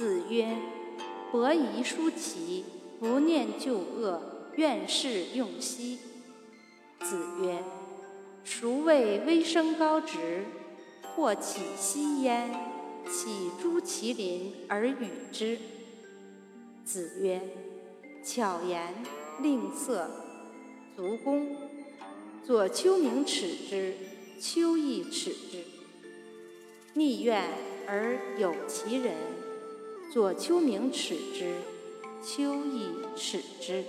子曰：“伯夷叔齐，不念旧恶，愿事用兮。”子曰：“孰谓微生高直？或起兮焉，岂诸其邻而与之？”子曰：“巧言令色，足弓。左丘明耻之，丘亦耻之。逆愿而有其人，左丘明耻之，丘亦耻之。”